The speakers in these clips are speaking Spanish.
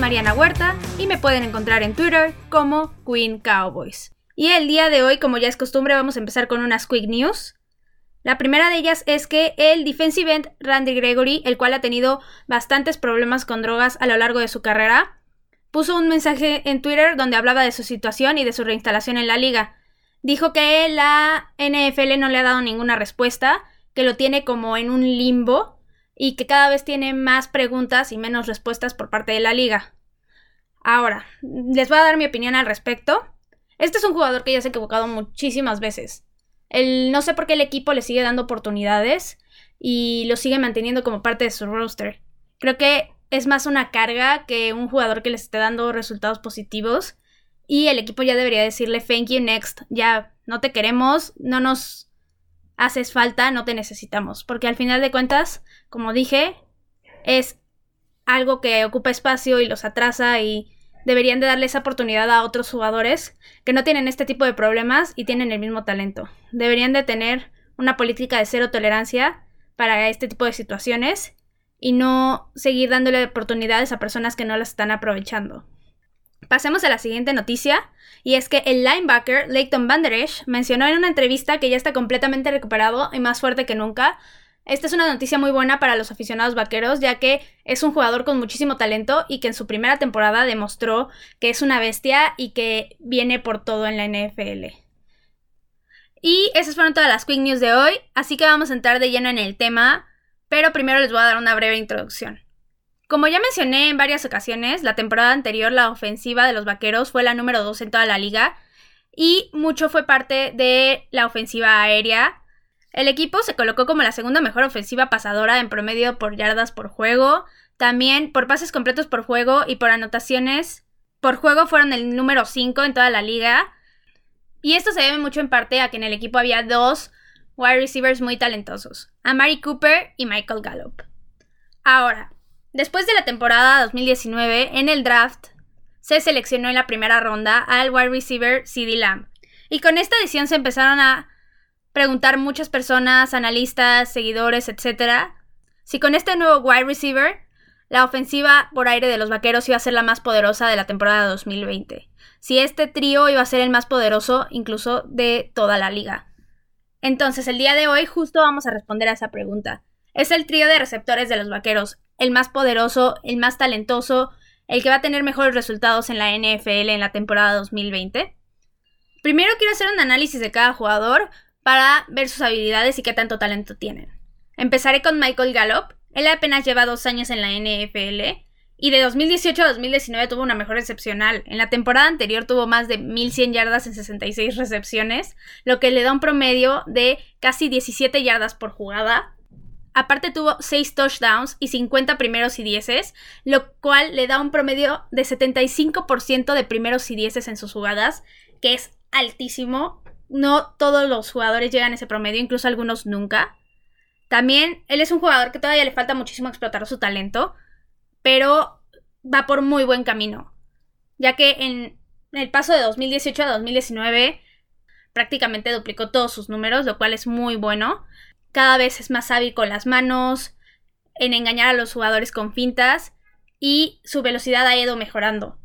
Mariana Huerta y me pueden encontrar en Twitter como Queen Cowboys. Y el día de hoy, como ya es costumbre, vamos a empezar con unas quick news. La primera de ellas es que el defensive end Randy Gregory, el cual ha tenido bastantes problemas con drogas a lo largo de su carrera, puso un mensaje en Twitter donde hablaba de su situación y de su reinstalación en la liga. Dijo que la NFL no le ha dado ninguna respuesta, que lo tiene como en un limbo y que cada vez tiene más preguntas y menos respuestas por parte de la liga. Ahora, les voy a dar mi opinión al respecto. Este es un jugador que ya se ha equivocado muchísimas veces. El, no sé por qué el equipo le sigue dando oportunidades y lo sigue manteniendo como parte de su roster. Creo que es más una carga que un jugador que les esté dando resultados positivos y el equipo ya debería decirle thank you next, ya no te queremos, no nos haces falta, no te necesitamos, porque al final de cuentas, como dije, es algo que ocupa espacio y los atrasa y deberían de darle esa oportunidad a otros jugadores que no tienen este tipo de problemas y tienen el mismo talento. Deberían de tener una política de cero tolerancia para este tipo de situaciones y no seguir dándole oportunidades a personas que no las están aprovechando. Pasemos a la siguiente noticia, y es que el linebacker Leighton Van Der Esch mencionó en una entrevista que ya está completamente recuperado y más fuerte que nunca. Esta es una noticia muy buena para los aficionados vaqueros, ya que es un jugador con muchísimo talento y que en su primera temporada demostró que es una bestia y que viene por todo en la NFL. Y esas fueron todas las quick news de hoy, así que vamos a entrar de lleno en el tema, pero primero les voy a dar una breve introducción. Como ya mencioné en varias ocasiones, la temporada anterior la ofensiva de los Vaqueros fue la número 2 en toda la liga y mucho fue parte de la ofensiva aérea. El equipo se colocó como la segunda mejor ofensiva pasadora en promedio por yardas por juego, también por pases completos por juego y por anotaciones por juego fueron el número 5 en toda la liga. Y esto se debe mucho en parte a que en el equipo había dos wide receivers muy talentosos, Amari Cooper y Michael Gallup. Ahora, Después de la temporada 2019, en el draft, se seleccionó en la primera ronda al wide receiver CD Lamb. Y con esta decisión se empezaron a preguntar muchas personas, analistas, seguidores, etc. Si con este nuevo wide receiver, la ofensiva por aire de los vaqueros iba a ser la más poderosa de la temporada 2020. Si este trío iba a ser el más poderoso incluso de toda la liga. Entonces, el día de hoy justo vamos a responder a esa pregunta. Es el trío de receptores de los vaqueros el más poderoso, el más talentoso, el que va a tener mejores resultados en la NFL en la temporada 2020. Primero quiero hacer un análisis de cada jugador para ver sus habilidades y qué tanto talento tienen. Empezaré con Michael Gallup. Él apenas lleva dos años en la NFL y de 2018 a 2019 tuvo una mejor excepcional. En la temporada anterior tuvo más de 1100 yardas en 66 recepciones, lo que le da un promedio de casi 17 yardas por jugada, Aparte tuvo 6 touchdowns y 50 primeros y dieces, lo cual le da un promedio de 75% de primeros y dieces en sus jugadas, que es altísimo. No todos los jugadores llegan a ese promedio, incluso algunos nunca. También él es un jugador que todavía le falta muchísimo explotar su talento, pero va por muy buen camino, ya que en el paso de 2018 a 2019 prácticamente duplicó todos sus números, lo cual es muy bueno cada vez es más hábil con las manos, en engañar a los jugadores con fintas y su velocidad ha ido mejorando.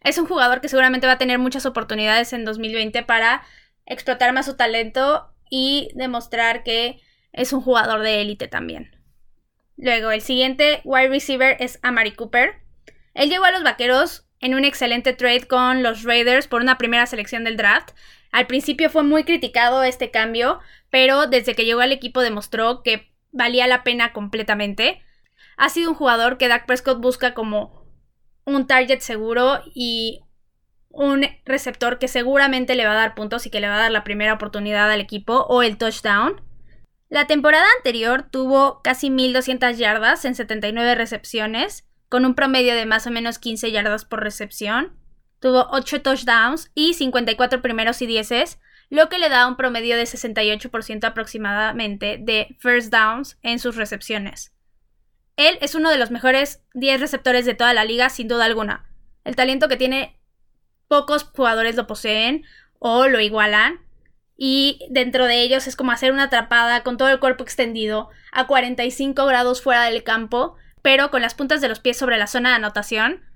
Es un jugador que seguramente va a tener muchas oportunidades en 2020 para explotar más su talento y demostrar que es un jugador de élite también. Luego, el siguiente wide receiver es Amari Cooper. Él llegó a los Vaqueros en un excelente trade con los Raiders por una primera selección del draft. Al principio fue muy criticado este cambio, pero desde que llegó al equipo demostró que valía la pena completamente. Ha sido un jugador que Dak Prescott busca como un target seguro y un receptor que seguramente le va a dar puntos y que le va a dar la primera oportunidad al equipo o el touchdown. La temporada anterior tuvo casi 1200 yardas en 79 recepciones, con un promedio de más o menos 15 yardas por recepción. Tuvo 8 touchdowns y 54 primeros y dieces, lo que le da un promedio de 68% aproximadamente de first downs en sus recepciones. Él es uno de los mejores 10 receptores de toda la liga, sin duda alguna. El talento que tiene pocos jugadores lo poseen o lo igualan. y dentro de ellos es como hacer una atrapada con todo el cuerpo extendido a 45 grados fuera del campo, pero con las puntas de los pies sobre la zona de anotación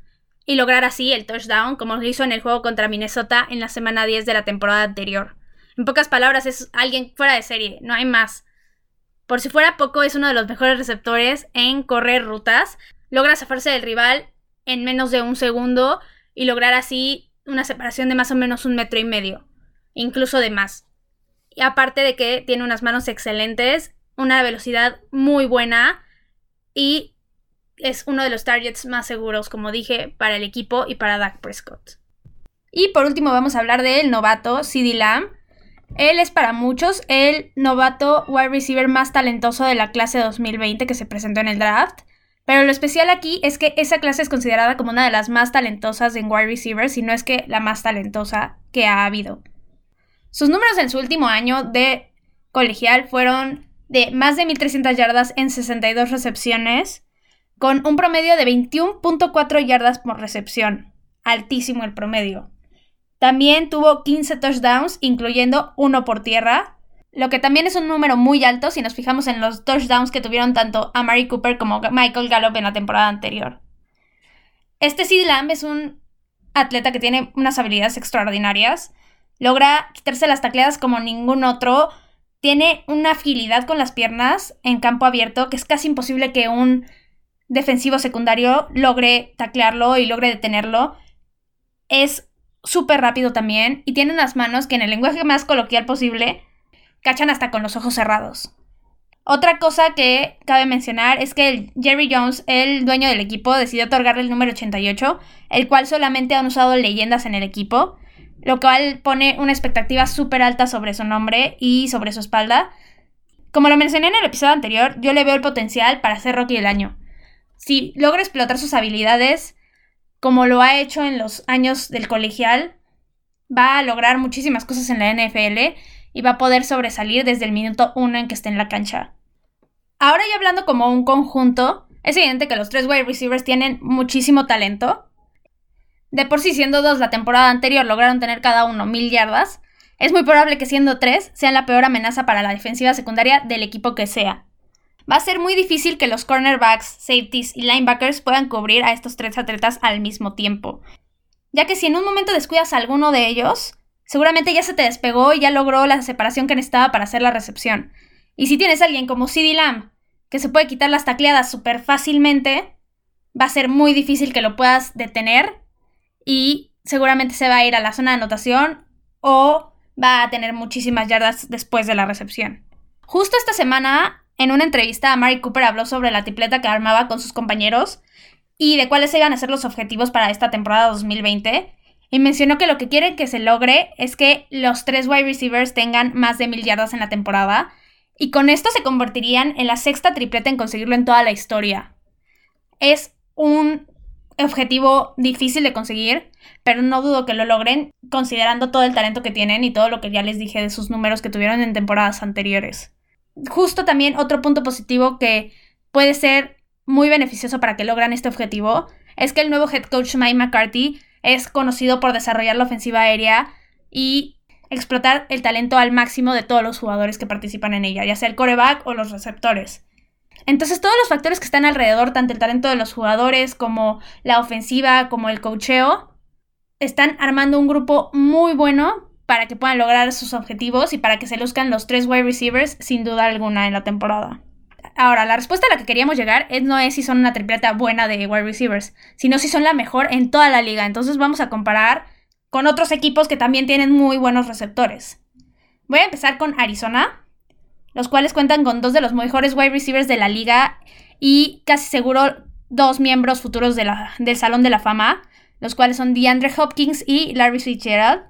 y lograr así el touchdown como lo hizo en el juego contra Minnesota en la semana 10 de la temporada anterior. En pocas palabras, es alguien fuera de serie, no hay más. Por si fuera poco, es uno de los mejores receptores en correr rutas. Logra zafarse del rival en menos de un segundo y lograr así una separación de más o menos un metro y medio, incluso de más. Y aparte de que tiene unas manos excelentes, una velocidad muy buena y es uno de los targets más seguros, como dije, para el equipo y para Dak Prescott. Y por último vamos a hablar del novato CD Lamb. Él es para muchos el novato wide receiver más talentoso de la clase 2020 que se presentó en el draft. Pero lo especial aquí es que esa clase es considerada como una de las más talentosas en wide receivers, y no es que la más talentosa que ha habido. Sus números en su último año de colegial fueron de más de 1.300 yardas en 62 recepciones, con un promedio de 21.4 yardas por recepción. Altísimo el promedio. También tuvo 15 touchdowns, incluyendo uno por tierra, lo que también es un número muy alto si nos fijamos en los touchdowns que tuvieron tanto a Mary Cooper como Michael Gallup en la temporada anterior. Este Sid Lamb es un atleta que tiene unas habilidades extraordinarias Logra quitarse las tacleadas como ningún otro. Tiene una agilidad con las piernas en campo abierto que es casi imposible que un defensivo secundario logre taclearlo y logre detenerlo. Es súper rápido también y tiene unas manos que en el lenguaje más coloquial posible cachan hasta con los ojos cerrados. Otra cosa que cabe mencionar es que Jerry Jones, el dueño del equipo, decidió otorgarle el número 88, el cual solamente han usado leyendas en el equipo lo cual pone una expectativa súper alta sobre su nombre y sobre su espalda. Como lo mencioné en el episodio anterior, yo le veo el potencial para ser Rocky del año. Si logra explotar sus habilidades, como lo ha hecho en los años del colegial, va a lograr muchísimas cosas en la NFL y va a poder sobresalir desde el minuto uno en que esté en la cancha. Ahora ya hablando como un conjunto, es evidente que los tres wide receivers tienen muchísimo talento de por sí, siendo dos la temporada anterior lograron tener cada uno mil yardas, es muy probable que siendo tres sean la peor amenaza para la defensiva secundaria del equipo que sea. Va a ser muy difícil que los cornerbacks, safeties y linebackers puedan cubrir a estos tres atletas al mismo tiempo. Ya que si en un momento descuidas a alguno de ellos, seguramente ya se te despegó y ya logró la separación que necesitaba para hacer la recepción. Y si tienes a alguien como CD Lamb, que se puede quitar las tacleadas súper fácilmente, va a ser muy difícil que lo puedas detener y seguramente se va a ir a la zona de anotación o va a tener muchísimas yardas después de la recepción. Justo esta semana, en una entrevista, Mary Cooper habló sobre la tripleta que armaba con sus compañeros y de cuáles iban a ser los objetivos para esta temporada 2020. Y mencionó que lo que quiere que se logre es que los tres wide receivers tengan más de mil yardas en la temporada. Y con esto se convertirían en la sexta tripleta en conseguirlo en toda la historia. Es un objetivo difícil de conseguir, pero no dudo que lo logren considerando todo el talento que tienen y todo lo que ya les dije de sus números que tuvieron en temporadas anteriores. Justo también otro punto positivo que puede ser muy beneficioso para que logran este objetivo es que el nuevo head coach Mike McCarthy es conocido por desarrollar la ofensiva aérea y explotar el talento al máximo de todos los jugadores que participan en ella, ya sea el coreback o los receptores. Entonces todos los factores que están alrededor, tanto el talento de los jugadores como la ofensiva, como el cocheo, están armando un grupo muy bueno para que puedan lograr sus objetivos y para que se luzcan los tres wide receivers sin duda alguna en la temporada. Ahora, la respuesta a la que queríamos llegar es, no es si son una tripleta buena de wide receivers, sino si son la mejor en toda la liga. Entonces vamos a comparar con otros equipos que también tienen muy buenos receptores. Voy a empezar con Arizona, los cuales cuentan con dos de los mejores wide receivers de la liga y casi seguro dos miembros futuros del Salón de la Fama, los cuales son DeAndre Hopkins y Larry Fitzgerald.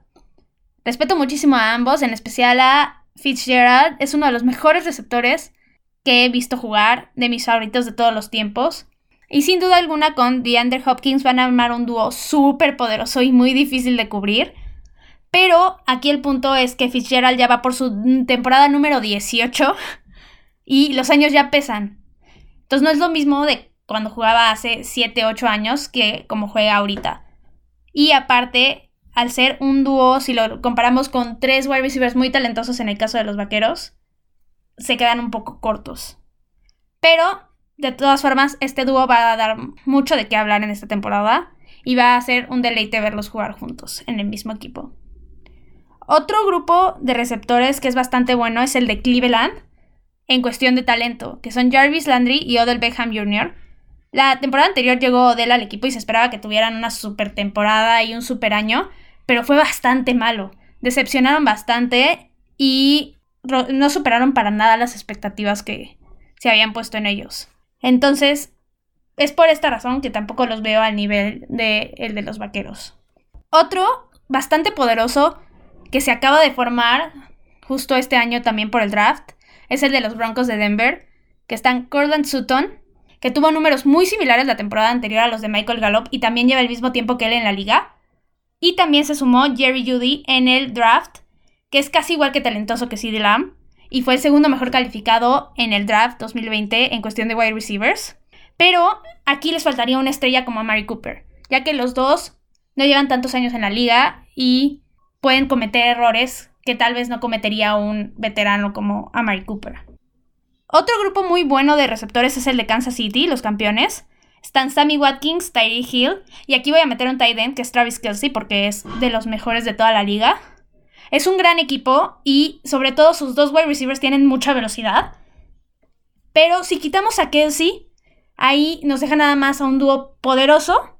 Respeto muchísimo a ambos, en especial a Fitzgerald, es uno de los mejores receptores que he visto jugar, de mis favoritos de todos los tiempos. Y sin duda alguna con DeAndre Hopkins van a armar un dúo súper poderoso y muy difícil de cubrir. Pero aquí el punto es que Fitzgerald ya va por su temporada número 18 y los años ya pesan. Entonces no es lo mismo de cuando jugaba hace 7, 8 años que como juega ahorita. Y aparte, al ser un dúo, si lo comparamos con tres wide receivers muy talentosos en el caso de los vaqueros, se quedan un poco cortos. Pero, de todas formas, este dúo va a dar mucho de qué hablar en esta temporada y va a ser un deleite verlos jugar juntos en el mismo equipo. Otro grupo de receptores que es bastante bueno es el de Cleveland en cuestión de talento, que son Jarvis Landry y Odell Beckham Jr. La temporada anterior llegó Odell al equipo y se esperaba que tuvieran una super temporada y un super año, pero fue bastante malo. Decepcionaron bastante y no superaron para nada las expectativas que se habían puesto en ellos. Entonces, es por esta razón que tampoco los veo al nivel de el de los vaqueros. Otro bastante poderoso que se acaba de formar justo este año también por el draft es el de los Broncos de Denver, que están Corland Sutton, que tuvo números muy similares la temporada anterior a los de Michael Gallup y también lleva el mismo tiempo que él en la liga. Y también se sumó Jerry Judy en el draft, que es casi igual que talentoso que CeeDee Lamb, y fue el segundo mejor calificado en el draft 2020 en cuestión de wide receivers. Pero aquí les faltaría una estrella como a Mary Cooper, ya que los dos no llevan tantos años en la liga y pueden cometer errores que tal vez no cometería un veterano como Amari Cooper. Otro grupo muy bueno de receptores es el de Kansas City, los campeones. Están Sammy Watkins, Tyree Hill, y aquí voy a meter un tight end que es Travis Kelsey porque es de los mejores de toda la liga. Es un gran equipo y sobre todo sus dos wide receivers tienen mucha velocidad. Pero si quitamos a Kelsey, ahí nos deja nada más a un dúo poderoso,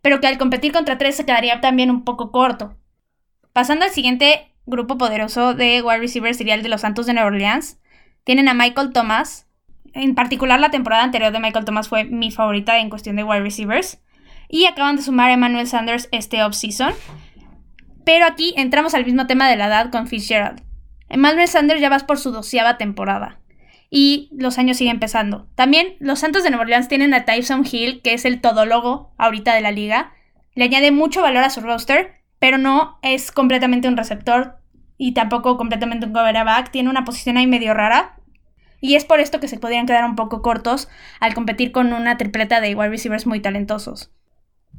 pero que al competir contra tres se quedaría también un poco corto. Pasando al siguiente grupo poderoso de wide receivers sería el de los Santos de Nueva Orleans. Tienen a Michael Thomas. En particular, la temporada anterior de Michael Thomas fue mi favorita en cuestión de wide receivers. Y acaban de sumar a Emmanuel Sanders este offseason. Pero aquí entramos al mismo tema de la edad con Fitzgerald. Emmanuel Sanders ya vas por su doceava temporada. Y los años siguen empezando. También los Santos de Nueva Orleans tienen a Tyson Hill, que es el todólogo ahorita de la liga. Le añade mucho valor a su roster pero no es completamente un receptor y tampoco completamente un quarterback. Tiene una posición ahí medio rara. Y es por esto que se podrían quedar un poco cortos al competir con una tripleta de wide receivers muy talentosos.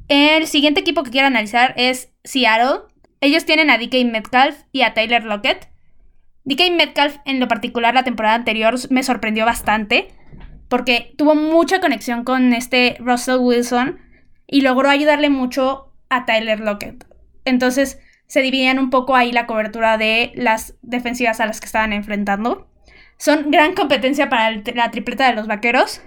El siguiente equipo que quiero analizar es Seattle. Ellos tienen a DK Metcalf y a Tyler Lockett. DK Metcalf en lo particular la temporada anterior me sorprendió bastante porque tuvo mucha conexión con este Russell Wilson y logró ayudarle mucho a Tyler Lockett. Entonces se dividían un poco ahí la cobertura de las defensivas a las que estaban enfrentando. Son gran competencia para la tripleta de los vaqueros,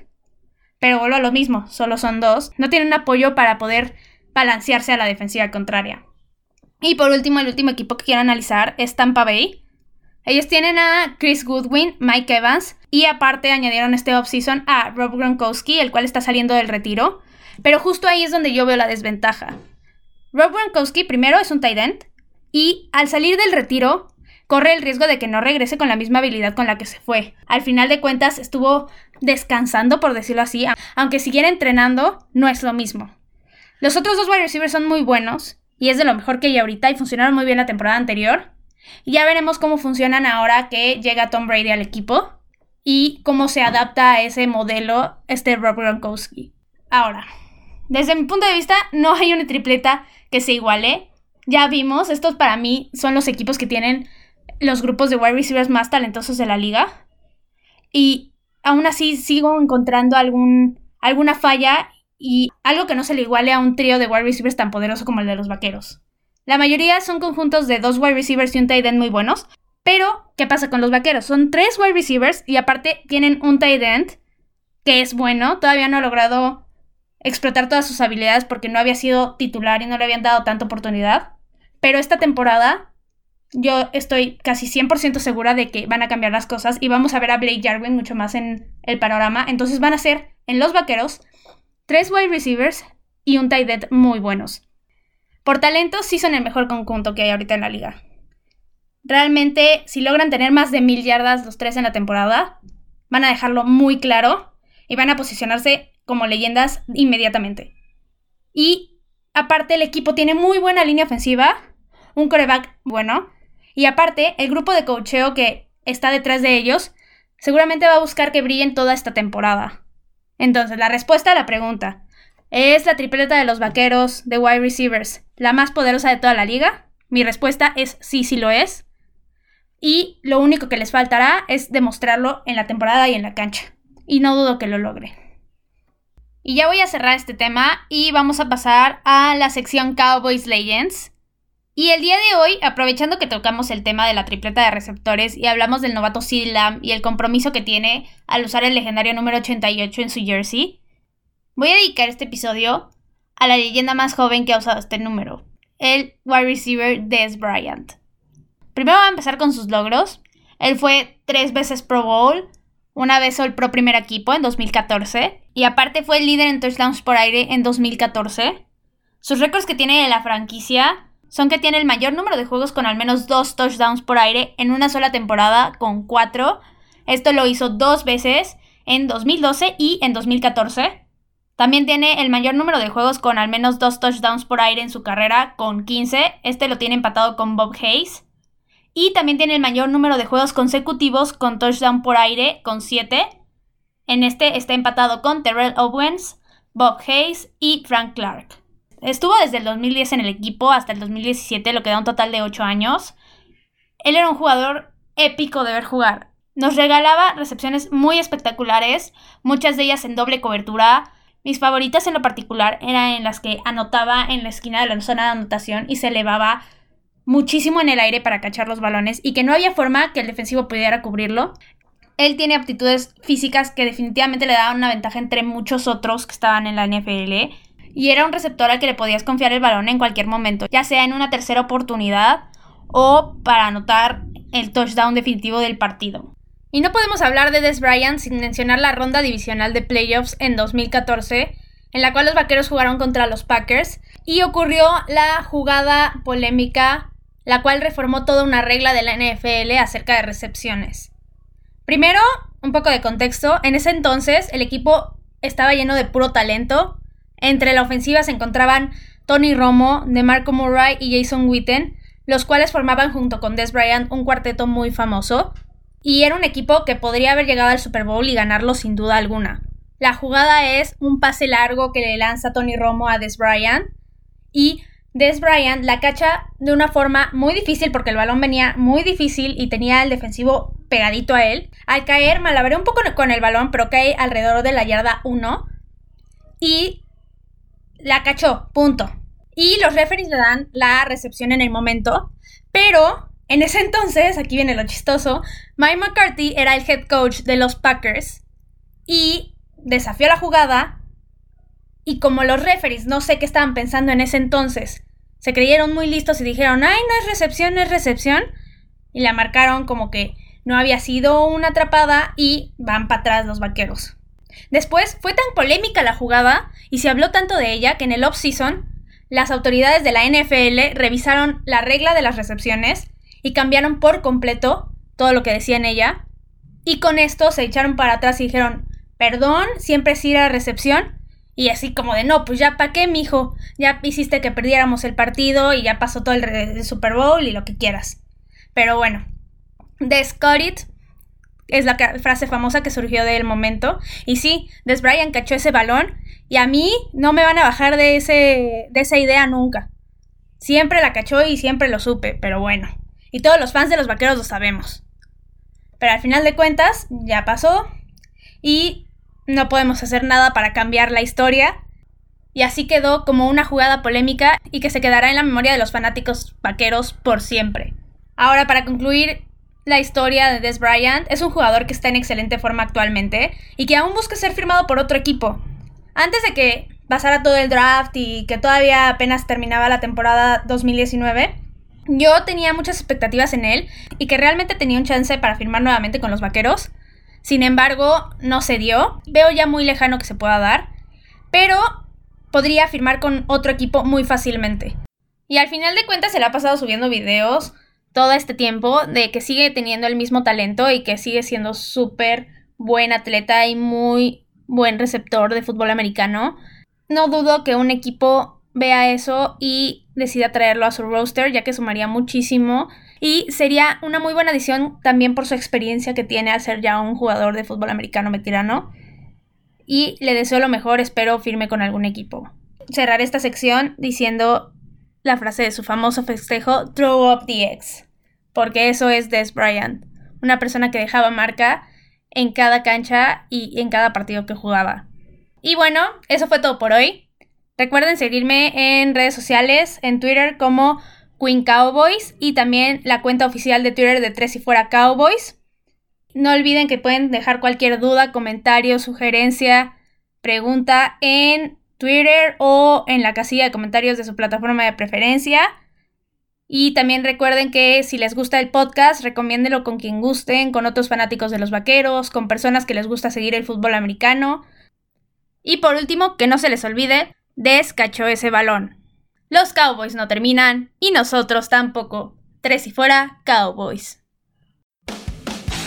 pero vuelvo a lo mismo, solo son dos. No tienen apoyo para poder balancearse a la defensiva contraria. Y por último, el último equipo que quiero analizar es Tampa Bay. Ellos tienen a Chris Goodwin, Mike Evans y aparte añadieron este offseason a Rob Gronkowski, el cual está saliendo del retiro. Pero justo ahí es donde yo veo la desventaja. Rob Gronkowski primero es un tight end y al salir del retiro corre el riesgo de que no regrese con la misma habilidad con la que se fue. Al final de cuentas estuvo descansando, por decirlo así, aunque siguiera entrenando, no es lo mismo. Los otros dos wide receivers son muy buenos y es de lo mejor que hay ahorita y funcionaron muy bien la temporada anterior. Y ya veremos cómo funcionan ahora que llega Tom Brady al equipo y cómo se adapta a ese modelo este Rob Gronkowski. Ahora, desde mi punto de vista, no hay una tripleta que se iguale. Ya vimos, estos para mí son los equipos que tienen los grupos de wide receivers más talentosos de la liga. Y aún así sigo encontrando alguna falla y algo que no se le iguale a un trío de wide receivers tan poderoso como el de los vaqueros. La mayoría son conjuntos de dos wide receivers y un tight end muy buenos. Pero, ¿qué pasa con los vaqueros? Son tres wide receivers y aparte tienen un tight end que es bueno. Todavía no ha logrado explotar todas sus habilidades porque no había sido titular y no le habían dado tanta oportunidad. Pero esta temporada yo estoy casi 100% segura de que van a cambiar las cosas y vamos a ver a Blake Jarwin mucho más en el panorama. Entonces van a ser en los vaqueros tres wide receivers y un tight end muy buenos. Por talento sí son el mejor conjunto que hay ahorita en la liga. Realmente, si logran tener más de mil yardas los tres en la temporada, van a dejarlo muy claro y van a posicionarse como leyendas inmediatamente. Y aparte el equipo tiene muy buena línea ofensiva, un coreback bueno, y aparte el grupo de cocheo que está detrás de ellos seguramente va a buscar que brillen toda esta temporada. Entonces, la respuesta a la pregunta, ¿Es la tripleta de los vaqueros de wide receivers la más poderosa de toda la liga? Mi respuesta es sí, sí lo es. Y lo único que les faltará es demostrarlo en la temporada y en la cancha. Y no dudo que lo logre. Y ya voy a cerrar este tema y vamos a pasar a la sección Cowboys Legends. Y el día de hoy, aprovechando que tocamos el tema de la tripleta de receptores y hablamos del novato Sid Lamb y el compromiso que tiene al usar el legendario número 88 en su jersey, voy a dedicar este episodio a la leyenda más joven que ha usado este número, el wide receiver Des Bryant. Primero va a empezar con sus logros. Él fue tres veces Pro Bowl, una vez el Pro Primer Equipo en 2014 y aparte fue el líder en touchdowns por aire en 2014. Sus récords que tiene en la franquicia son que tiene el mayor número de juegos con al menos dos touchdowns por aire en una sola temporada, con cuatro. Esto lo hizo dos veces en 2012 y en 2014. También tiene el mayor número de juegos con al menos dos touchdowns por aire en su carrera, con 15. Este lo tiene empatado con Bob Hayes. Y también tiene el mayor número de juegos consecutivos con touchdown por aire, con 7. En este está empatado con Terrell Owens, Bob Hayes y Frank Clark. Estuvo desde el 2010 en el equipo hasta el 2017, lo que da un total de 8 años. Él era un jugador épico de ver jugar. Nos regalaba recepciones muy espectaculares, muchas de ellas en doble cobertura. Mis favoritas en lo particular eran en las que anotaba en la esquina de la zona de anotación y se elevaba muchísimo en el aire para cachar los balones y que no había forma que el defensivo pudiera cubrirlo. Él tiene aptitudes físicas que definitivamente le daban una ventaja entre muchos otros que estaban en la NFL. Y era un receptor al que le podías confiar el balón en cualquier momento, ya sea en una tercera oportunidad o para anotar el touchdown definitivo del partido. Y no podemos hablar de Des Bryant sin mencionar la ronda divisional de playoffs en 2014, en la cual los vaqueros jugaron contra los Packers, y ocurrió la jugada polémica, la cual reformó toda una regla de la NFL acerca de recepciones. Primero, un poco de contexto, en ese entonces el equipo estaba lleno de puro talento, entre la ofensiva se encontraban Tony Romo, DeMarco Murray y Jason Witten, los cuales formaban junto con Des Bryant un cuarteto muy famoso, y era un equipo que podría haber llegado al Super Bowl y ganarlo sin duda alguna. La jugada es un pase largo que le lanza Tony Romo a Des Bryant y Des Bryant la cacha de una forma muy difícil porque el balón venía muy difícil y tenía el defensivo pegadito a él. Al caer, malabaré un poco con el balón, pero cae alrededor de la yarda 1 y la cachó, punto. Y los referees le dan la recepción en el momento, pero en ese entonces, aquí viene lo chistoso, Mike McCarthy era el head coach de los Packers y desafió la jugada y como los referees no sé qué estaban pensando en ese entonces, se creyeron muy listos y dijeron, ay, no es recepción, no es recepción, y la marcaron como que no había sido una atrapada y van para atrás los vaqueros. Después fue tan polémica la jugada y se habló tanto de ella que en el off-season las autoridades de la NFL revisaron la regla de las recepciones y cambiaron por completo todo lo que decía en ella. Y con esto se echaron para atrás y dijeron, perdón, siempre sí era recepción. Y así como de, no, pues ya para qué, mijo. Ya hiciste que perdiéramos el partido y ya pasó todo el, Super Bowl y lo que quieras. Pero bueno, The Scott es la frase famosa que surgió del momento. Y sí, Des Bryant cachó ese balón y a mí no me van a bajar de, ese, de esa idea nunca. Siempre la cachó y siempre lo supe, pero bueno. Y todos los fans de los vaqueros lo sabemos. Pero al final de cuentas, ya pasó y no podemos hacer nada para cambiar la historia. Y así quedó como una jugada polémica y que se quedará en la memoria de los fanáticos vaqueros por siempre. Ahora, para concluir la historia de Des Bryant, es un jugador que está en excelente forma actualmente y que aún busca ser firmado por otro equipo. Antes de que pasara todo el draft y que todavía apenas terminaba la temporada 2019, yo tenía muchas expectativas en él y que realmente tenía un chance para firmar nuevamente con los Vaqueros. Sin embargo, no se dio. Veo ya muy lejano que se pueda dar, pero podría firmar con otro equipo muy fácilmente. Y al final de cuentas se le ha pasado subiendo videos todo este tiempo de que sigue teniendo el mismo talento y que sigue siendo súper buen atleta y muy buen receptor de fútbol americano. No dudo que un equipo vea eso y decida traerlo a su roster, ya que sumaría muchísimo. Y sería una muy buena adición también por su experiencia que tiene al ser ya un jugador de fútbol americano veterano. y le deseo lo mejor, espero firme con algún equipo. Cerraré esta sección diciendo la frase de su famoso festejo, Throw up the X, porque eso es Des Bryant, una persona que dejaba marca en cada cancha y en cada partido que jugaba. Y bueno, eso fue todo por hoy. Recuerden seguirme en redes sociales, en Twitter como Queen Cowboys y también la cuenta oficial de Twitter de Tres y Fuera Cowboys. No olviden que pueden dejar cualquier duda, comentario, sugerencia, pregunta en Twitter o en la casilla de comentarios de su plataforma de preferencia. Y también recuerden que si les gusta el podcast, recomiéndelo con quien gusten, con otros fanáticos de los vaqueros, con personas que les gusta seguir el fútbol americano. Y por último, que no se les olvide, descachó ese balón. Los Cowboys no terminan y nosotros tampoco. Tres y fuera, Cowboys.